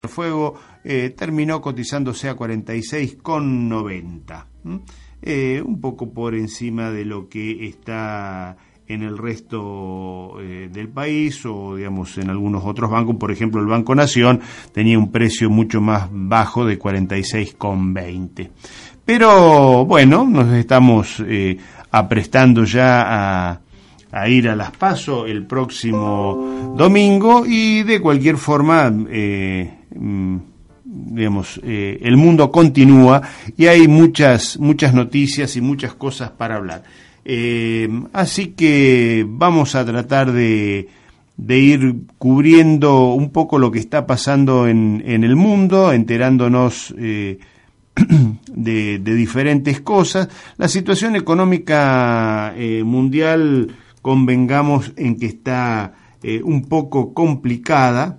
El fuego eh, terminó cotizándose a 46,90, eh, un poco por encima de lo que está en el resto eh, del país o digamos en algunos otros bancos, por ejemplo el Banco Nación tenía un precio mucho más bajo de 46,20. Pero bueno, nos estamos aprestando ya a, ir a las PASO el próximo domingo y de cualquier forma digamos, eh, el mundo continúa y hay muchas, muchas noticias y muchas cosas para hablar. Eh, así que vamos a tratar de, de, ir cubriendo un poco lo que está pasando en, en el mundo, enterándonos eh, de, diferentes cosas. La situación económica mundial, convengamos en que está un poco complicada.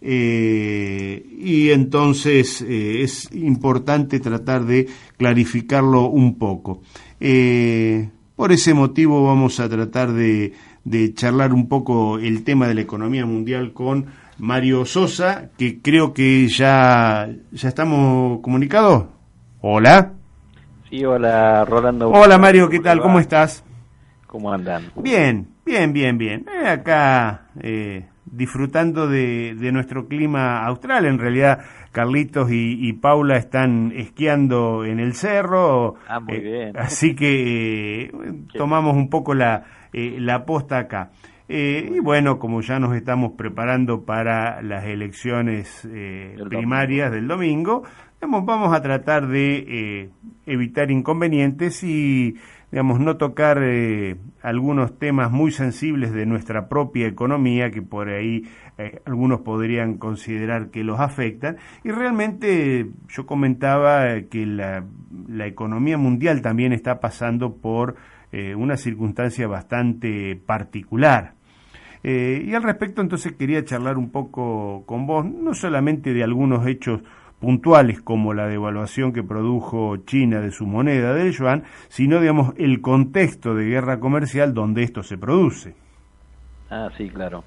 Eh, y entonces eh, es importante tratar de clarificarlo un poco. Eh, por ese motivo vamos a tratar de, de, charlar un poco el tema de la economía mundial con Mario Sosa, que creo que ya, ya estamos comunicados. Hola. Sí, hola Rolando. Hola Mario, ¿qué tal? ¿Cómo estás? ¿Cómo andan? Bien, bien, bien, bien. acá disfrutando de, de, nuestro clima austral. En realidad, Carlitos y, y, Paula están esquiando en el cerro. Ah, muy bien. Así que eh, tomamos un poco la, eh, la posta acá. Eh, y bueno, como ya nos estamos preparando para las elecciones primarias del domingo, vamos a tratar de evitar inconvenientes y digamos, no tocar eh, algunos temas muy sensibles de nuestra propia economía que por ahí eh, algunos podrían considerar que los afectan. Y realmente yo comentaba que la, economía mundial también está pasando por eh, una circunstancia bastante particular. y al respecto entonces quería charlar un poco con vos, no solamente de algunos hechos puntuales como la devaluación que produjo China de su moneda del yuan, sino digamos el contexto de guerra comercial donde esto se produce. Ah, sí, claro.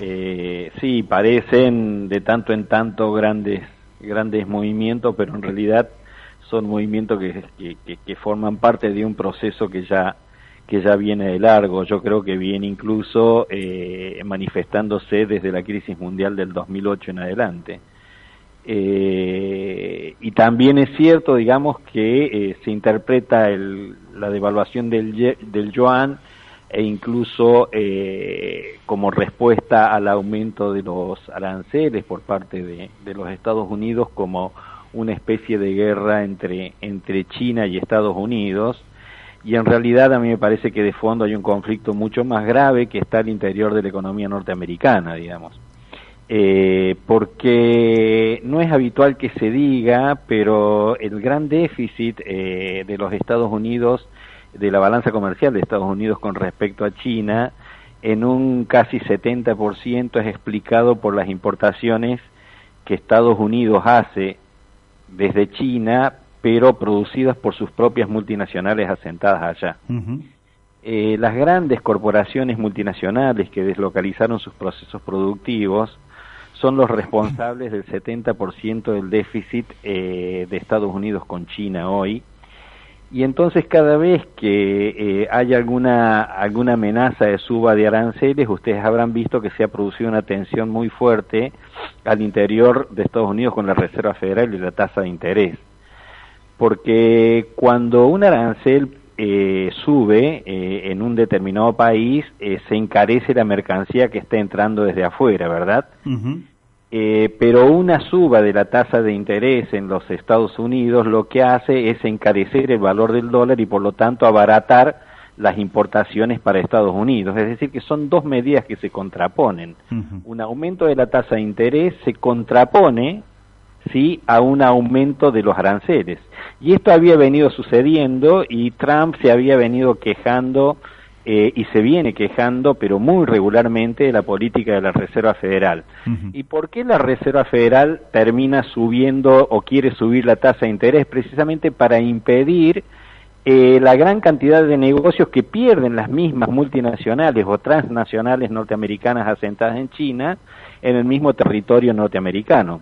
Eh, sí, parecen de tanto en tanto grandes grandes movimientos, pero en realidad son movimientos que, que, forman parte de un proceso que ya que ya viene de largo. Yo creo que viene incluso eh, manifestándose desde la crisis mundial del 2008 en adelante. Eh, y también es cierto, digamos, que eh, se interpreta el, la devaluación del, del yuan e incluso eh, como respuesta al aumento de los aranceles por parte de, los Estados Unidos como una especie de guerra entre, entre China y Estados Unidos. Y en realidad a mí me parece que de fondo hay un conflicto mucho más grave que está al interior de la economía norteamericana, digamos eh, porque no es habitual que se diga, pero el gran déficit eh, de los Estados Unidos, de la balanza comercial de Estados Unidos con respecto a China, en un casi 70% es explicado por las importaciones que Estados Unidos hace desde China, pero producidas por sus propias multinacionales asentadas allá. eh, las grandes corporaciones multinacionales que deslocalizaron sus procesos productivos son los responsables del 70% del déficit eh, de Estados Unidos con China hoy. Y entonces cada vez que eh, hay alguna, alguna amenaza de suba de aranceles, ustedes habrán visto que se ha producido una tensión muy fuerte al interior de Estados Unidos con la Reserva Federal y la tasa de interés. Porque cuando un arancel eh, sube eh, en un determinado país, eh, se encarece la mercancía que está entrando desde afuera, ¿verdad? eh, pero una suba de la tasa de interés en los Estados Unidos lo que hace es encarecer el valor del dólar y por lo tanto abaratar las importaciones para Estados Unidos. Es decir, que son dos medidas que se contraponen. Un aumento de la tasa de interés se contrapone ¿sí? a un aumento de los aranceles. Y esto había venido sucediendo y Trump se había venido quejando eh, y se viene quejando, pero muy regularmente, de la política de la Reserva Federal. ¿Y por qué la Reserva Federal termina subiendo o quiere subir la tasa de interés? Precisamente para impedir eh, la gran cantidad de negocios que pierden las mismas multinacionales o transnacionales norteamericanas asentadas en China en el mismo territorio norteamericano.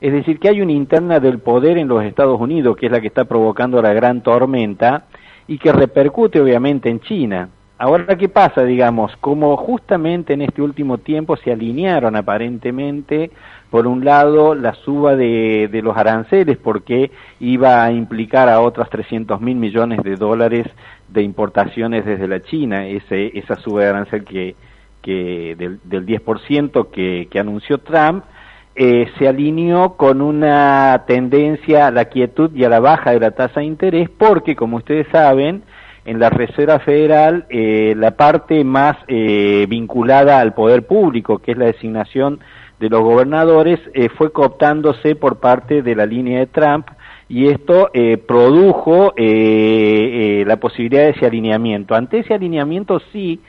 Es decir, que hay una interna del poder en los Estados Unidos, que es la que está provocando la gran tormenta y que repercute obviamente en China. Ahora, ¿qué pasa, digamos? Como justamente en este último tiempo se alinearon aparentemente por un lado, la suba de, los aranceles, porque iba a implicar a otros 300 mil millones de dólares de importaciones desde la China, ese, esa suba de arancel que, que del, del 10% que, que anunció Trump, eh, se alineó con una tendencia a la quietud y a la baja de la tasa de interés, porque, como ustedes saben, en la Reserva Federal eh, la parte más eh, vinculada al poder público, que es la designación de los gobernadores eh, fue cooptándose por parte de la línea de Trump y esto eh, produjo eh, la posibilidad de ese alineamiento. Ante ese alineamiento sí,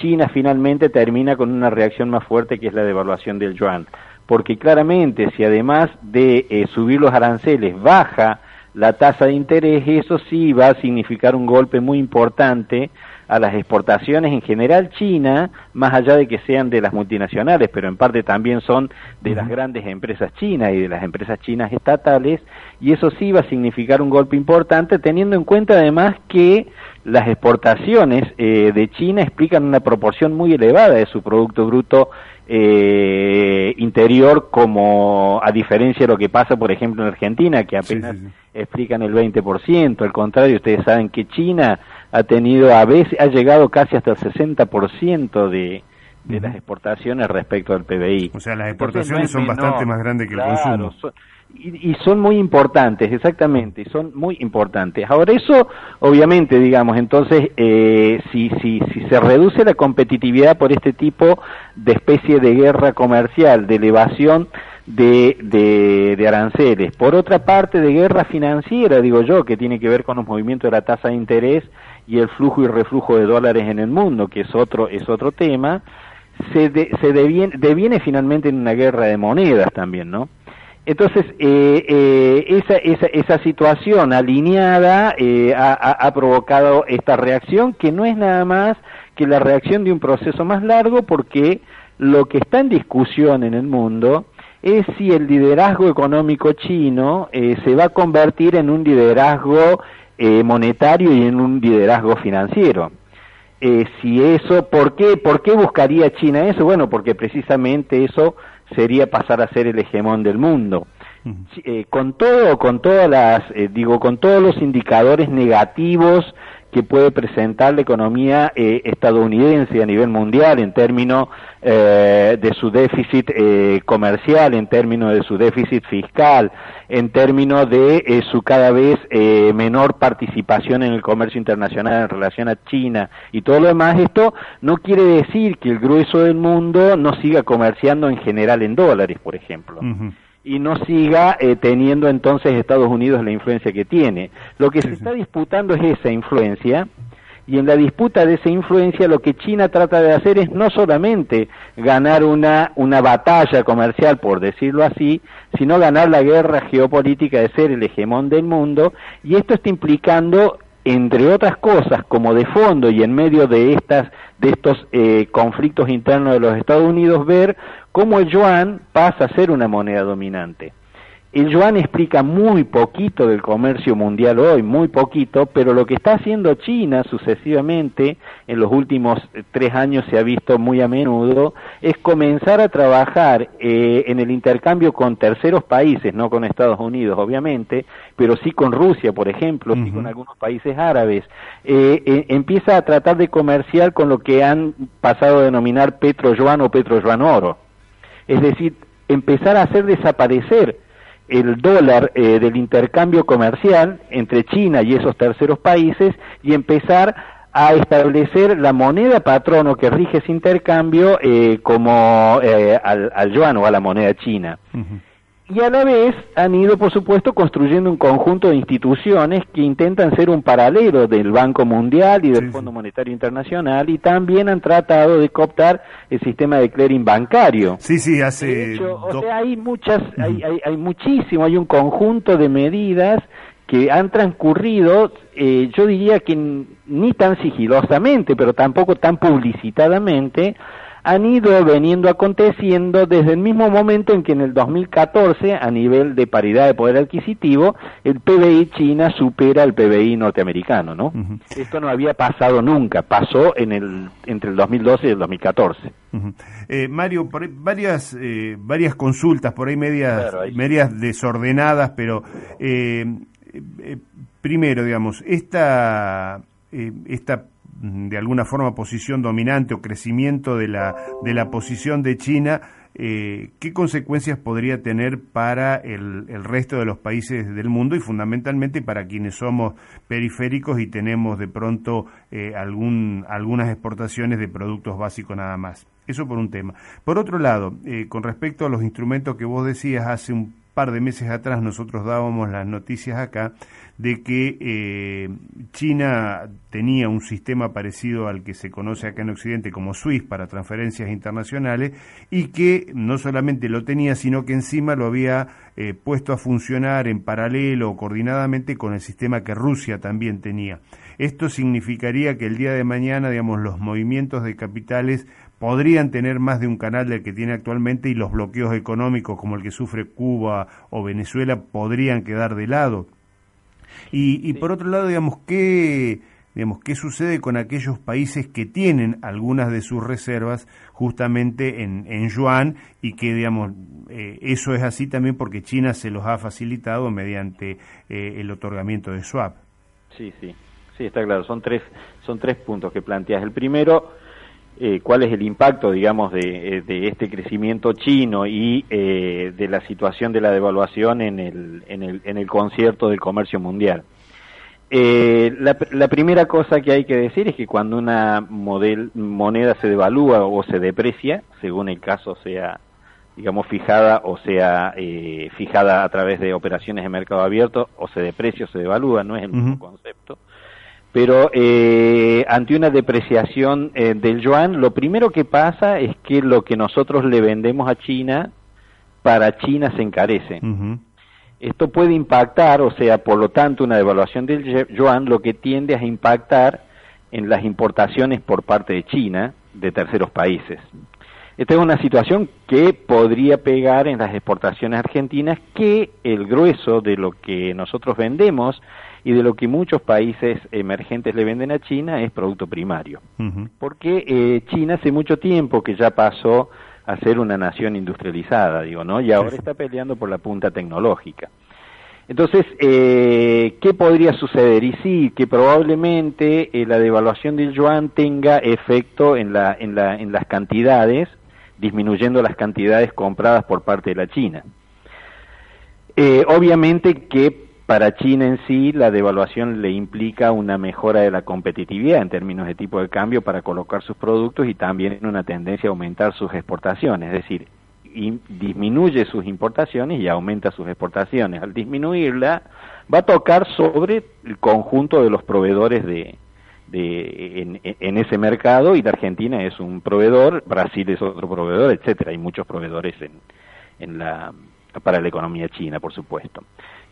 China finalmente termina con una reacción más fuerte que es la devaluación del yuan, porque claramente si además de subir los aranceles baja la tasa de interés, eso sí va a significar un golpe muy importante a las exportaciones en general China, más allá de que sean de las multinacionales, pero en parte también son de las grandes empresas chinas y de las empresas chinas estatales, y eso sí va a significar un golpe importante, teniendo en cuenta además que las exportaciones eh, de China explican una proporción muy elevada de su Producto Bruto eh, interior, como a diferencia de lo que pasa, por ejemplo, en Argentina, que apenas explican el 20%. Al contrario, ustedes saben que China ha tenido a veces, ha llegado casi hasta el 60% de, de las exportaciones respecto al PBI. O sea, las exportaciones son bastante más grandes que el consumo. y, son muy importantes, exactamente, son muy importantes. Ahora, eso, obviamente, digamos, entonces, eh, si, si, si se reduce la competitividad por este tipo de especie de guerra comercial, de elevación de, de, de, aranceles. Por otra parte, de guerra financiera, digo yo, que tiene que ver con los movimientos de la tasa de interés y el flujo y reflujo de dólares en el mundo, que es otro, es otro tema, se, se deviene, deviene, finalmente en una guerra de monedas también, ¿no? Entonces, eh, eh, esa, esa, esa, situación alineada eh, ha, ha, provocado esta reacción, que no es nada más que la reacción de un proceso más largo, porque lo que está en discusión en el mundo es si el liderazgo económico chino eh, se va a convertir en un liderazgo eh, monetario y en un liderazgo financiero. Eh, si eso, ¿por qué, ¿por qué buscaría China eso? Bueno, porque precisamente eso sería pasar a ser el hegemón del mundo. con todo, con todas las, digo, con todos los indicadores negativos que puede presentar la economía eh, estadounidense a nivel mundial en términos eh, de su déficit eh, comercial, en términos de su déficit fiscal, en términos de su cada vez menor participación en el comercio internacional en relación a China y todo lo demás, esto no quiere decir que el grueso del mundo no siga comerciando en general en dólares, por ejemplo y no siga eh, teniendo entonces Estados Unidos la influencia que tiene. Lo que se está disputando es esa influencia y en la disputa de esa influencia lo que China trata de hacer es no solamente ganar una, una batalla comercial, por decirlo así, sino ganar la guerra geopolítica de ser el hegemón del mundo y esto está implicando entre otras cosas, como de fondo y en medio de estas de estos eh, conflictos internos de los Estados Unidos, ver cómo el yuan pasa a ser una moneda dominante. El yuan explica muy poquito del comercio mundial hoy, muy poquito, pero lo que está haciendo China sucesivamente, en los últimos eh, tres años se ha visto muy a menudo, es comenzar a trabajar eh, en el intercambio con terceros países, no con Estados Unidos obviamente, pero sí con Rusia, por ejemplo, y con algunos países árabes. Eh, empieza a tratar de comerciar con lo que han pasado a denominar petro-yuan o petro-yuan oro. Es decir, empezar a hacer desaparecer el dólar eh, del intercambio comercial entre China y esos terceros países y empezar a establecer la moneda patrono que rige ese intercambio eh, como eh, al, al, yuan o a la moneda china. Y a la vez han ido, por supuesto, construyendo un conjunto de instituciones que intentan ser un paralelo del Banco Mundial y del Fondo Monetario Internacional y también han tratado de cooptar el sistema de clearing bancario. Sí, sí, hace... o sea, hay muchas, hay, hay, hay muchísimo, hay un conjunto de medidas que han transcurrido, eh, yo diría que ni tan sigilosamente, pero tampoco tan publicitadamente, han ido veniendo aconteciendo desde el mismo momento en que en el 2014, a nivel de paridad de poder adquisitivo, el PBI China supera el PBI norteamericano, ¿no? Esto no había pasado nunca, pasó en el entre el 2012 y el 2014. eh, Mario, por varias eh, varias consultas, por ahí medias medias desordenadas, pero eh, eh, primero, digamos, esta, eh, esta de alguna forma posición dominante o crecimiento de la, de la posición de China, eh, ¿qué consecuencias podría tener para el, el, resto de los países del mundo y fundamentalmente para quienes somos periféricos y tenemos de pronto eh, algún, algunas exportaciones de productos básicos nada más? Eso por un tema. Por otro lado, eh, con respecto a los instrumentos que vos decías hace un par de meses atrás nosotros dábamos las noticias acá de que eh, China tenía un sistema parecido al que se conoce acá en Occidente como SWIFT para transferencias internacionales y que no solamente lo tenía, sino que encima lo había eh, puesto a funcionar en paralelo o coordinadamente con el sistema que Rusia también tenía. Esto significaría que el día de mañana, digamos, los movimientos de capitales podrían tener más de un canal del que tiene actualmente y los bloqueos económicos como el que sufre Cuba o Venezuela podrían quedar de lado. Y, y por otro lado, digamos, ¿qué, digamos, ¿qué sucede con aquellos países que tienen algunas de sus reservas justamente en, en yuan y que, digamos, eh, eso es así también porque China se los ha facilitado mediante eh, el otorgamiento de swap? Sí, sí, sí, está claro. Son tres, son tres puntos que planteas. El primero eh, cuál es el impacto, digamos, de, eh, de este crecimiento chino y eh, de la situación de la devaluación en el, en el, en el concierto del comercio mundial. Eh, la, la, primera cosa que hay que decir es que cuando una model, moneda se devalúa o se deprecia, según el caso sea, digamos, fijada o sea eh, fijada a través de operaciones de mercado abierto, o se deprecia o se devalúa, no es el mismo uh -huh. concepto pero eh, ante una depreciación eh, del yuan, lo primero que pasa es que lo que nosotros le vendemos a China, para China se encarece. Uh -huh. Esto puede impactar, o sea, por lo tanto, una devaluación del yuan lo que tiende a impactar en las importaciones por parte de China de terceros países. Esta es una situación que podría pegar en las exportaciones argentinas, que el grueso de lo que nosotros vendemos y de lo que muchos países emergentes le venden a China es producto primario. Uh -huh. Porque eh, China hace mucho tiempo que ya pasó a ser una nación industrializada, digo, ¿no? Y ahora está peleando por la punta tecnológica. Entonces, eh, ¿qué podría suceder? Y sí, que probablemente eh, la devaluación del yuan tenga efecto en, la, en, la, en las cantidades, disminuyendo las cantidades compradas por parte de la China. Eh, obviamente que para China en sí la devaluación le implica una mejora de la competitividad en términos de tipo de cambio para colocar sus productos y también una tendencia a aumentar sus exportaciones, es decir, disminuye sus importaciones y aumenta sus exportaciones. Al disminuirla, va a tocar sobre el conjunto de los proveedores de, de en, en, ese mercado y la Argentina es un proveedor, Brasil es otro proveedor, etcétera. Hay muchos proveedores en, en la para la economía china, por supuesto.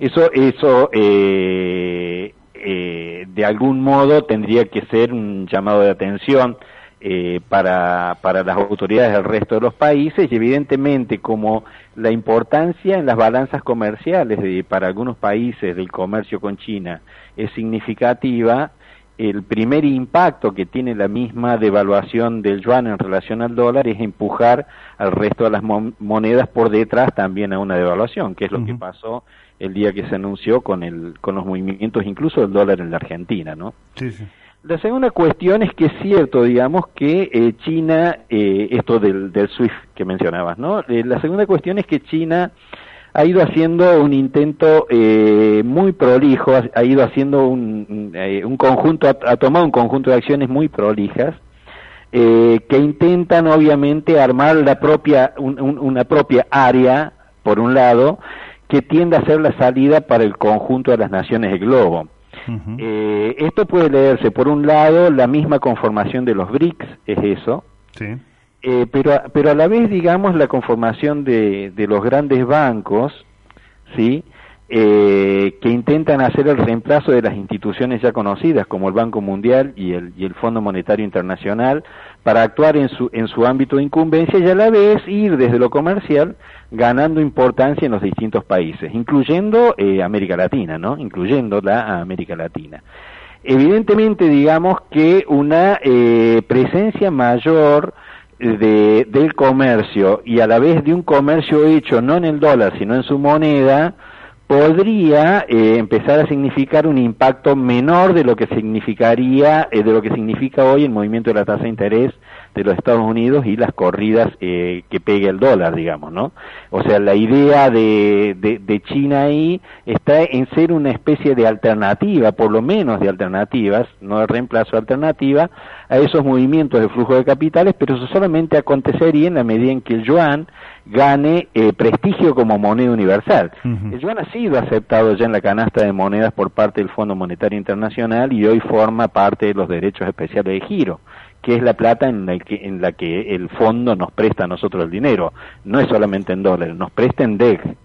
Eso, eso eh, eh, de algún modo tendría que ser un llamado de atención eh, para, para las autoridades del resto de los países y evidentemente como la importancia en las balanzas comerciales de, para algunos países del comercio con China es significativa, el primer impacto que tiene la misma devaluación del yuan en relación al dólar es empujar al resto de las monedas por detrás también a una devaluación, que es lo uh -huh. que pasó el día que se anunció con el con los movimientos incluso del dólar en la Argentina, ¿no? Sí, sí. La segunda cuestión es que es cierto, digamos, que eh, China, eh, esto del, del SWIFT que mencionabas, ¿no? Eh, la segunda cuestión es que China ha ido haciendo un intento eh, muy prolijo, ha, ido haciendo un, eh, un conjunto, ha, tomado un conjunto de acciones muy prolijas, eh, que intentan obviamente armar la propia, una propia área, por un lado, que tiende a ser la salida para el conjunto de las naciones del globo. esto puede leerse, por un lado, la misma conformación de los BRICS, es eso, sí eh, pero, pero a la vez, digamos, la conformación de, de los grandes bancos, ¿sí? Eh, que intentan hacer el reemplazo de las instituciones ya conocidas como el Banco Mundial y el, y el Fondo Monetario Internacional para actuar en su, en su ámbito de incumbencia y a la vez ir desde lo comercial ganando importancia en los distintos países, incluyendo eh, América Latina, ¿no? Incluyendo la América Latina. Evidentemente, digamos que una eh, presencia mayor de, del comercio y a la vez de un comercio hecho no en el dólar, sino en su moneda, podría eh, empezar a significar un impacto menor de lo que significaría, eh, de lo que significa hoy el movimiento de la tasa de interés de los Estados Unidos y las corridas eh, que pegue el dólar, digamos, ¿no? O sea, la idea de, de, China ahí está en ser una especie de alternativa, por lo menos de alternativas, no de reemplazo alternativa, a esos movimientos de flujo de capitales, pero eso solamente acontecería en la medida en que el yuan gane eh, prestigio como moneda universal. El yuan ha sido aceptado ya en la canasta de monedas por parte del Fondo Monetario Internacional y hoy forma parte de los derechos especiales de giro que es la plata en la que, en la que el fondo nos presta a nosotros el dinero. No es solamente en dólares, nos presta en DEC,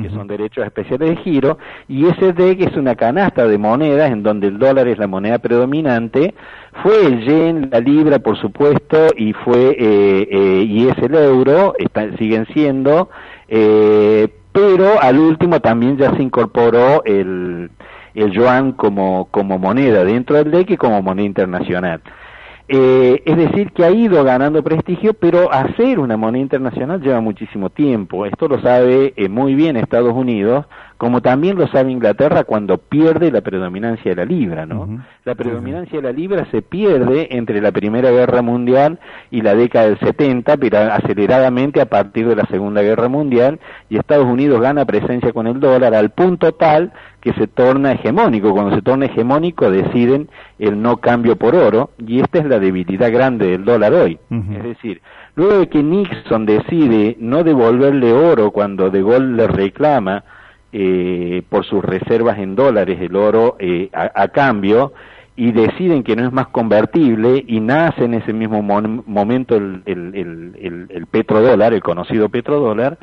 que son derechos especiales de giro, y ese DEC es una canasta de monedas en donde el dólar es la moneda predominante, fue el yen, la libra, por supuesto, y fue eh, eh, y es el euro, siguen siendo, eh, pero al último también ya se incorporó el, el yuan como, como moneda dentro del DEC y como moneda internacional. Eh, es decir, que ha ido ganando prestigio, pero hacer una moneda internacional lleva muchísimo tiempo. Esto lo sabe eh, muy bien Estados Unidos, como también lo sabe Inglaterra cuando pierde la predominancia de la libra, ¿no? La predominancia de la libra se pierde entre la Primera Guerra Mundial y la década del 70, pero aceleradamente a partir de la Segunda Guerra Mundial, y Estados Unidos gana presencia con el dólar al punto tal que se torna hegemónico. Cuando se torna hegemónico deciden el no cambio por oro y esta es la debilidad grande del dólar hoy. Es decir, luego de que Nixon decide no devolverle oro cuando De Gaulle le reclama eh, por sus reservas en dólares el oro eh, a, cambio y deciden que no es más convertible y nace en ese mismo momento el, el, el, el petrodólar, el conocido petrodólar,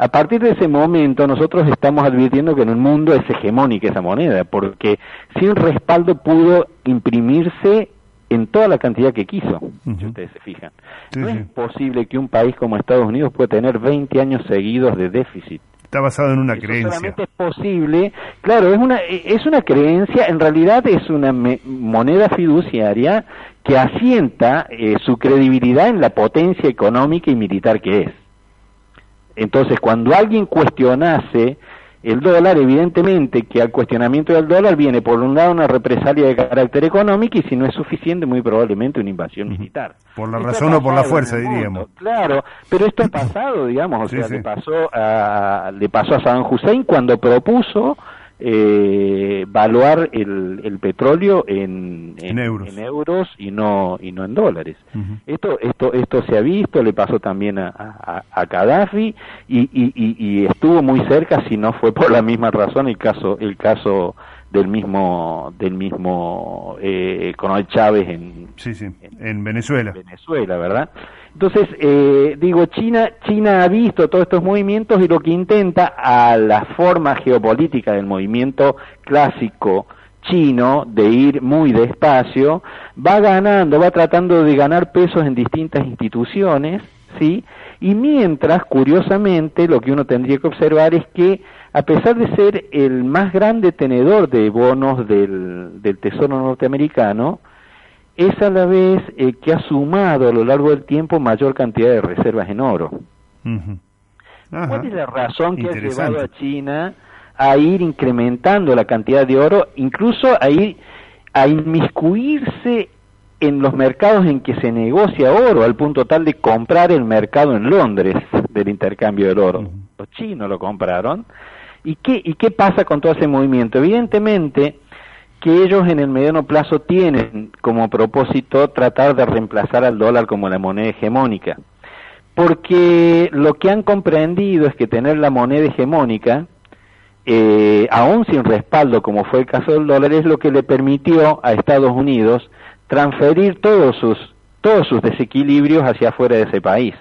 a partir de ese momento nosotros estamos advirtiendo que en el mundo es hegemónica esa moneda, porque sin respaldo pudo imprimirse en toda la cantidad que quiso, si ustedes se fijan. no es posible que un país como Estados Unidos pueda tener 20 años seguidos de déficit. Está basado en una creencia. Solamente es posible, claro, es una, es una creencia, en realidad es una moneda fiduciaria que asienta eh, su credibilidad en la potencia económica y militar que es. Entonces, cuando alguien cuestionase el dólar, evidentemente que al cuestionamiento del dólar viene por un lado una represalia de carácter económico y si no es suficiente, muy probablemente una invasión militar. Por la razón o por la fuerza, diríamos. Claro, pero esto ha pasado, digamos, o sea, le pasó a le pasó a Saddam Hussein cuando propuso eh, valuar el, el petróleo en, en, euros. y no y no en dólares. Esto esto esto se ha visto, le pasó también a, a, a Gaddafi y, y, y, estuvo muy cerca, si no fue por la misma razón el caso el caso del mismo del mismo eh, Coronel Chávez en, en, Venezuela. Venezuela, ¿verdad? Entonces, eh, digo, China, China ha visto todos estos movimientos y lo que intenta a la forma geopolítica del movimiento clásico chino de ir muy despacio, va ganando, va tratando de ganar pesos en distintas instituciones, ¿sí? Y mientras, curiosamente, lo que uno tendría que observar es que a pesar de ser el más grande tenedor de bonos del, del Tesoro norteamericano, es a la vez el que ha sumado a lo largo del tiempo mayor cantidad de reservas en oro. ¿Cuál es la razón que ha llevado a China a ir incrementando la cantidad de oro, incluso a ir a inmiscuirse en los mercados en que se negocia oro, al punto tal de comprar el mercado en Londres del intercambio del oro? los chinos lo compraron. ¿Y qué, ¿Y qué pasa con todo ese movimiento? Evidentemente que ellos en el mediano plazo tienen como propósito tratar de reemplazar al dólar como la moneda hegemónica. Porque lo que han comprendido es que tener la moneda hegemónica, eh, aún sin respaldo, como fue el caso del dólar, es lo que le permitió a Estados Unidos transferir todos sus, todos sus desequilibrios hacia afuera de ese país.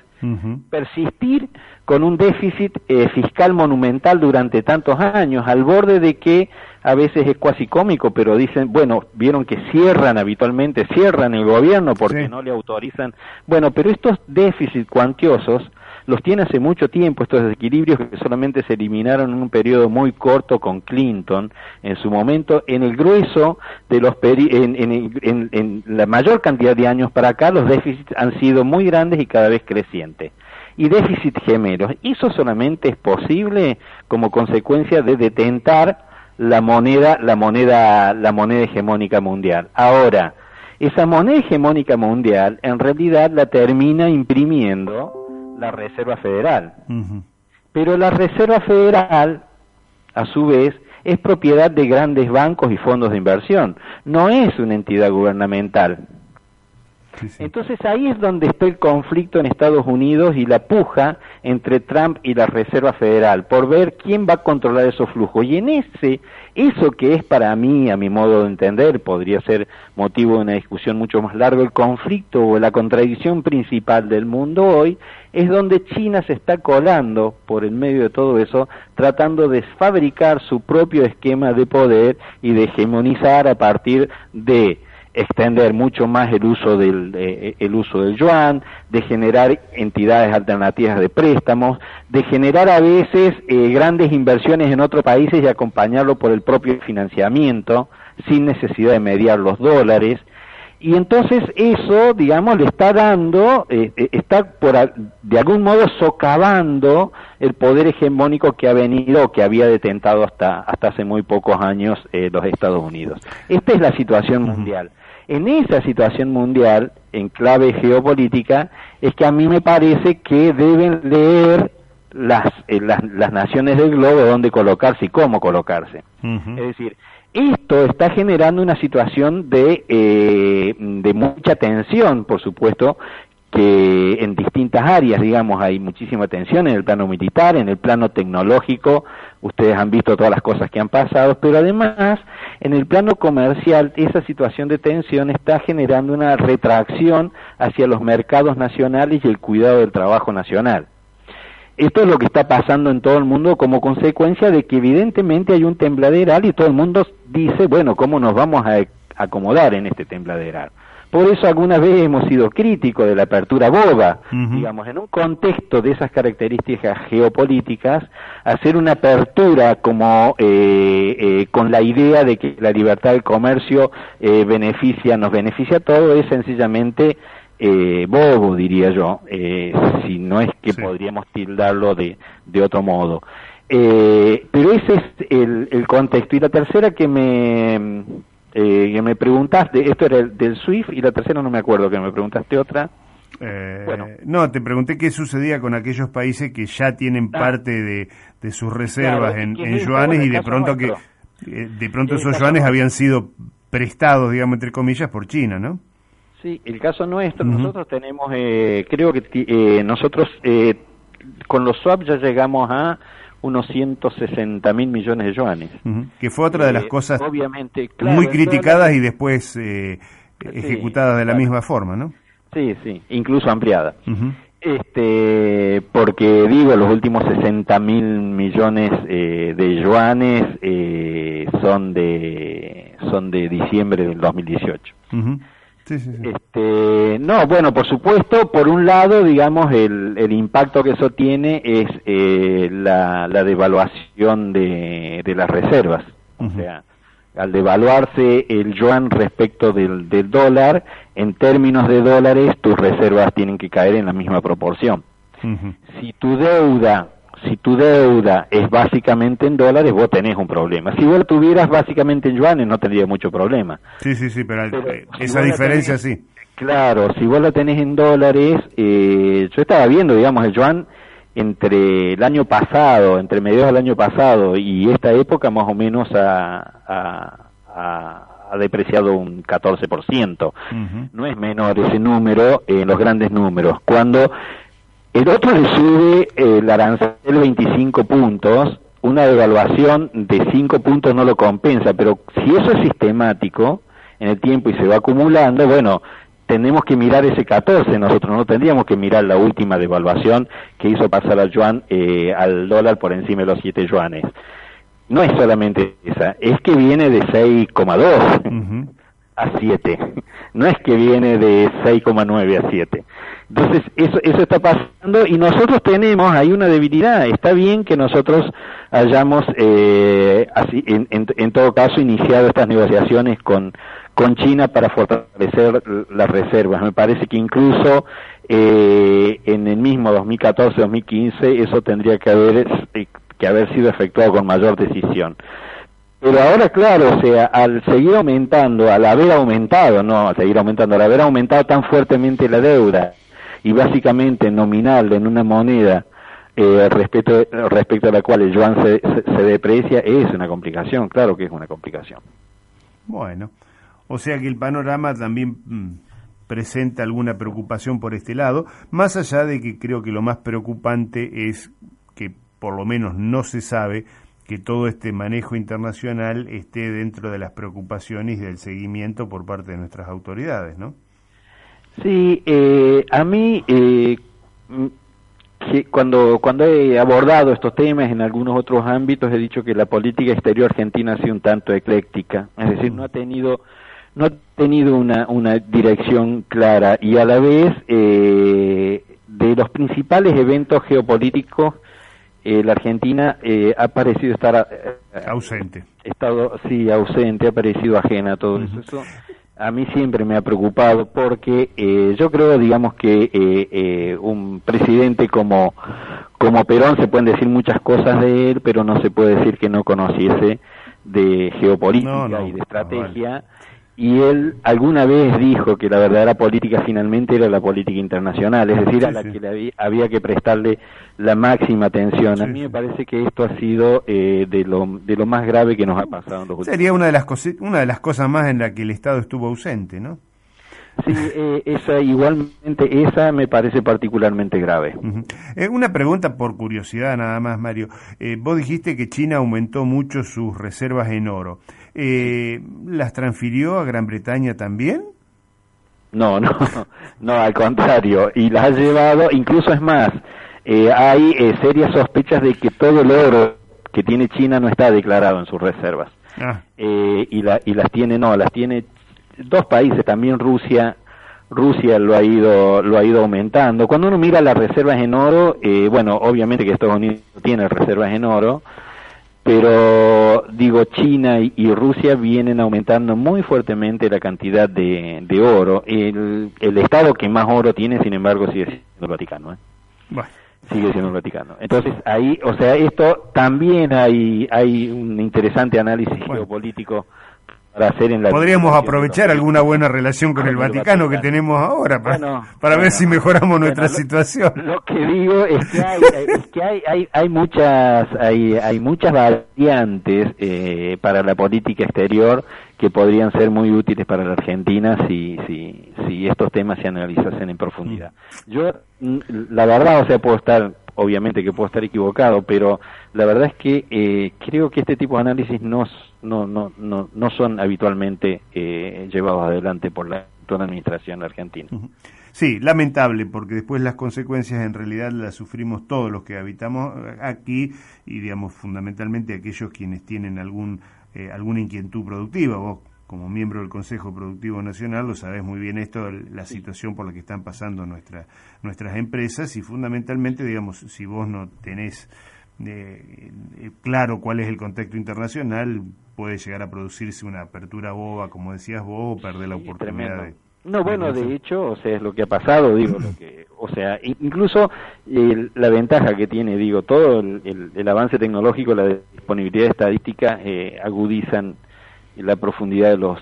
Persistir con un déficit eh, fiscal monumental durante tantos años, al borde de que a veces es cuasi cómico, pero dicen, bueno, vieron que cierran habitualmente, cierran el gobierno porque no le autorizan. Bueno, pero estos déficits cuantiosos los tiene hace mucho tiempo, estos desequilibrios que solamente se eliminaron en un periodo muy corto con Clinton, en su momento, en el grueso de los en, en, en, la mayor cantidad de años para acá, los déficits han sido muy grandes y cada vez crecientes. Y déficit gemelos, eso solamente es posible como consecuencia de detentar la moneda, la moneda, la moneda hegemónica mundial. Ahora, esa moneda hegemónica mundial en realidad la termina imprimiendo la Reserva Federal. Pero la Reserva Federal, a su vez, es propiedad de grandes bancos y fondos de inversión, no es una entidad gubernamental. Entonces ahí es donde está el conflicto en Estados Unidos y la puja entre Trump y la Reserva Federal por ver quién va a controlar esos flujos. Y en ese, eso que es para mí, a mi modo de entender, podría ser motivo de una discusión mucho más larga, el conflicto o la contradicción principal del mundo hoy es donde China se está colando por el medio de todo eso, tratando de fabricar su propio esquema de poder y de hegemonizar a partir de extender mucho más el uso del eh, el uso del yuan, de generar entidades alternativas de préstamos, de generar a veces eh, grandes inversiones en otros países y acompañarlo por el propio financiamiento sin necesidad de mediar los dólares. Y entonces eso, digamos, le está dando, eh, está por, de algún modo socavando el poder hegemónico que ha venido, que había detentado hasta, hasta hace muy pocos años los Estados Unidos. Esta es la situación mundial en esa situación mundial, en clave geopolítica, es que a mí me parece que deben leer las, eh, las, naciones del globo dónde colocarse y cómo colocarse. Es decir, esto está generando una situación de, eh, de mucha tensión, por supuesto, que en distintas áreas, digamos, hay muchísima tensión en el plano militar, en el plano tecnológico, ustedes han visto todas las cosas que han pasado, pero además en el plano comercial esa situación de tensión está generando una retracción hacia los mercados nacionales y el cuidado del trabajo nacional. Esto es lo que está pasando en todo el mundo como consecuencia de que evidentemente hay un tembladeral y todo el mundo dice, bueno, ¿cómo nos vamos a acomodar en este tembladeral? Por eso alguna vez hemos sido críticos de la apertura boba, digamos, en un contexto de esas características geopolíticas, hacer una apertura como eh, eh, con la idea de que la libertad del comercio eh, beneficia, nos beneficia a todos, es sencillamente bobo, diría yo, si no es que podríamos tildarlo de, de otro modo. pero ese es el, el contexto. Y la tercera que me eh, que me preguntaste, esto era del SWIFT y la tercera no me acuerdo, que me preguntaste otra. Eh, bueno. No, te pregunté qué sucedía con aquellos países que ya tienen ah. parte de, sus reservas en, yuanes y de pronto que eh, de pronto esos yuanes habían sido prestados, digamos, entre comillas, por China, ¿no? Sí, el caso nuestro, nosotros tenemos, eh, creo que nosotros con los swaps ya llegamos a unos 160 mil millones de yuanes. Que fue otra de las eh, cosas obviamente, muy criticadas y después eh, ejecutadas de la misma forma, ¿no? Sí, sí, incluso ampliada. Este, porque digo, los últimos 60 mil millones eh, de yuanes son de son de diciembre del 2018. Este, no, bueno, por supuesto, por un lado, digamos, el, el impacto que eso tiene es eh, la, la, devaluación de, de las reservas. O sea, al devaluarse el yuan respecto del, del dólar, en términos de dólares, tus reservas tienen que caer en la misma proporción. Si tu deuda si tu deuda es básicamente en dólares, vos tenés un problema. Si vos tuvieras básicamente en yuanes, no tendría mucho problema. Sí, sí, sí, pero, eh, esa diferencia sí. Claro, si vos la tenés en dólares, eh, yo estaba viendo, digamos, el yuan entre el año pasado, entre mediados del año pasado y esta época más o menos ha, ha, depreciado un 14%. No es menor ese número en los grandes números. Cuando el otro le sube el arancel 25 puntos, una devaluación de 5 puntos no lo compensa, pero si eso es sistemático en el tiempo y se va acumulando, bueno, tenemos que mirar ese 14, nosotros no tendríamos que mirar la última devaluación que hizo pasar al yuan eh, al dólar por encima de los 7 yuanes. No es solamente esa, es que viene de 6,2 a 7, no es que viene de 6,9 a 7. Entonces, eso, eso está pasando y nosotros tenemos, hay una debilidad, está bien que nosotros hayamos, eh, así, en, en todo caso, iniciado estas negociaciones con, con China para fortalecer las reservas. Me parece que incluso eh, en el mismo 2014-2015 eso tendría que haber, eh, que haber sido efectuado con mayor decisión. Pero ahora, claro, o sea, al seguir aumentando, al haber aumentado, no, al seguir aumentando, al haber aumentado tan fuertemente la deuda y básicamente nominal en una moneda eh, respecto, respecto a la cual el yuan se, se deprecia, es una complicación, claro que es una complicación. Bueno. O sea que el panorama también mm, presenta alguna preocupación por este lado, más allá de que creo que lo más preocupante es que por lo menos no se sabe que todo este manejo internacional esté dentro de las preocupaciones y del seguimiento por parte de nuestras autoridades, ¿no? Sí, eh, a mí eh, mm, cuando cuando he abordado estos temas en algunos otros ámbitos he dicho que la política exterior argentina ha sido un tanto ecléctica, es decir, no ha tenido no ha tenido una, una dirección clara. Y a la vez eh, de los principales eventos geopolíticos eh, la Argentina eh, ha parecido estar ausente. estado sí ausente ha parecido ajena a todo eso. eso a mí siempre me ha preocupado porque yo creo digamos que un presidente como como Perón se pueden decir muchas cosas de él pero no se puede decir que no conociese de geopolítica y de estrategia y él alguna vez dijo que la verdadera política finalmente era la política internacional, es decir, a la que le había, que prestarle la máxima atención. a mí me parece que esto ha sido eh, de, lo, de lo más grave que nos ha pasado. En los Sería una de, las una de las cosas más en la que el Estado estuvo ausente, ¿no? Sí, eh, esa igualmente, esa me parece particularmente grave. Eh, una pregunta por curiosidad nada más, Mario. Eh, vos dijiste que China aumentó mucho sus reservas en oro. ¿Las transfirió a Gran Bretaña también? No, no, no, al contrario. Y las ha llevado, incluso es más, hay serias sospechas de que todo el oro que tiene China no está declarado en sus reservas. Ah. y, la, y las tiene, no, las tiene dos países, también Rusia, Rusia lo ha ido lo ha ido aumentando. Cuando uno mira las reservas en oro, eh, bueno, obviamente que Estados Unidos tiene reservas en oro, pero digo China y, Rusia vienen aumentando muy fuertemente la cantidad de, de oro. El, el, estado que más oro tiene, sin embargo, sigue siendo el Vaticano. ¿eh? Sigue siendo el Vaticano. Entonces ahí, o sea, esto también hay hay un interesante análisis geopolítico Podríamos aprovechar alguna buena relación con el Vaticano, que tenemos ahora para, para ver si mejoramos nuestra situación. Lo que digo es que hay, es que hay, hay, hay muchas hay, hay muchas variantes eh, para la política exterior que podrían ser muy útiles para la Argentina si, si, si estos temas se analizasen en profundidad. Mm. Yo, mm, la verdad, o sea, puedo estar obviamente que puedo estar equivocado, pero la verdad es que eh, creo que este tipo de análisis no, no, no, no, no son habitualmente eh, llevados adelante por la toda administración argentina. Sí, lamentable, porque después las consecuencias en realidad las sufrimos todos los que habitamos aquí y, digamos, fundamentalmente aquellos quienes tienen algún, eh, alguna inquietud productiva. Vos como miembro del Consejo Productivo Nacional, lo sabes muy bien esto, la situación por la que están pasando nuestra, nuestras empresas y fundamentalmente, digamos, si vos no tenés eh, eh, claro cuál es el contexto internacional, puede llegar a producirse una apertura boba, como decías vos, o perder la oportunidad de... No, bueno, de hecho, o sea, es lo que ha pasado, digo, lo que, o sea, incluso la ventaja que tiene, digo, todo el, el, avance tecnológico, la disponibilidad estadística eh, agudizan la profundidad de los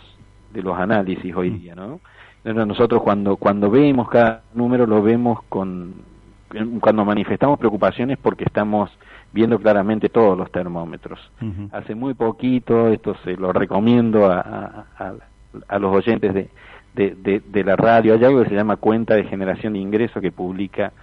de los análisis hoy día, ¿no? Nosotros cuando cuando vemos cada número lo vemos con cuando manifestamos preocupaciones porque estamos viendo claramente todos los termómetros. Hace muy poquito, esto se lo recomiendo a, a, los oyentes de, de, de, la radio, hay algo que se llama cuenta de generación de ingresos que publica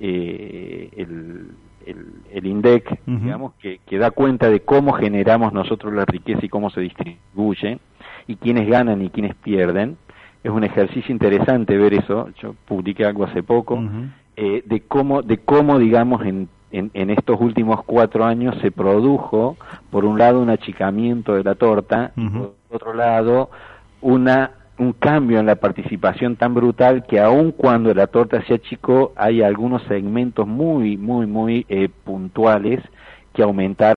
eh, el, el, INDEC, digamos, que, que da cuenta de cómo generamos nosotros la riqueza y cómo se distribuye, y quiénes ganan y quiénes pierden. Es un ejercicio interesante ver eso, yo publiqué algo hace poco, eh, de cómo, de cómo digamos, en, en, estos últimos cuatro años se produjo, por un lado, un achicamiento de la torta, y por otro lado, una un cambio en la participación tan brutal que aun cuando la torta se achicó, hay algunos segmentos muy, muy, muy eh, puntuales que aumentaron